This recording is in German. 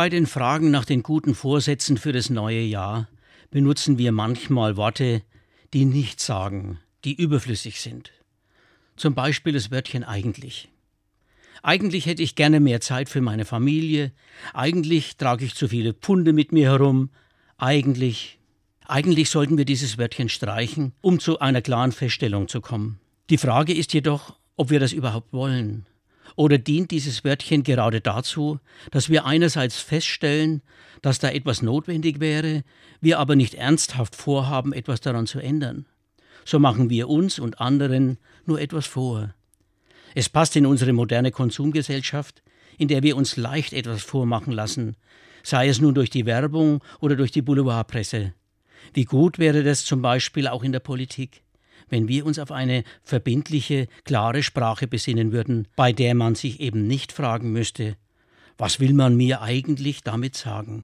Bei den Fragen nach den guten Vorsätzen für das neue Jahr benutzen wir manchmal Worte, die nichts sagen, die überflüssig sind. Zum Beispiel das Wörtchen eigentlich. Eigentlich hätte ich gerne mehr Zeit für meine Familie, eigentlich trage ich zu viele Pfunde mit mir herum, eigentlich. Eigentlich sollten wir dieses Wörtchen streichen, um zu einer klaren Feststellung zu kommen. Die Frage ist jedoch, ob wir das überhaupt wollen. Oder dient dieses Wörtchen gerade dazu, dass wir einerseits feststellen, dass da etwas notwendig wäre, wir aber nicht ernsthaft vorhaben, etwas daran zu ändern? So machen wir uns und anderen nur etwas vor. Es passt in unsere moderne Konsumgesellschaft, in der wir uns leicht etwas vormachen lassen, sei es nun durch die Werbung oder durch die Boulevardpresse. Wie gut wäre das zum Beispiel auch in der Politik? Wenn wir uns auf eine verbindliche, klare Sprache besinnen würden, bei der man sich eben nicht fragen müsste, was will man mir eigentlich damit sagen?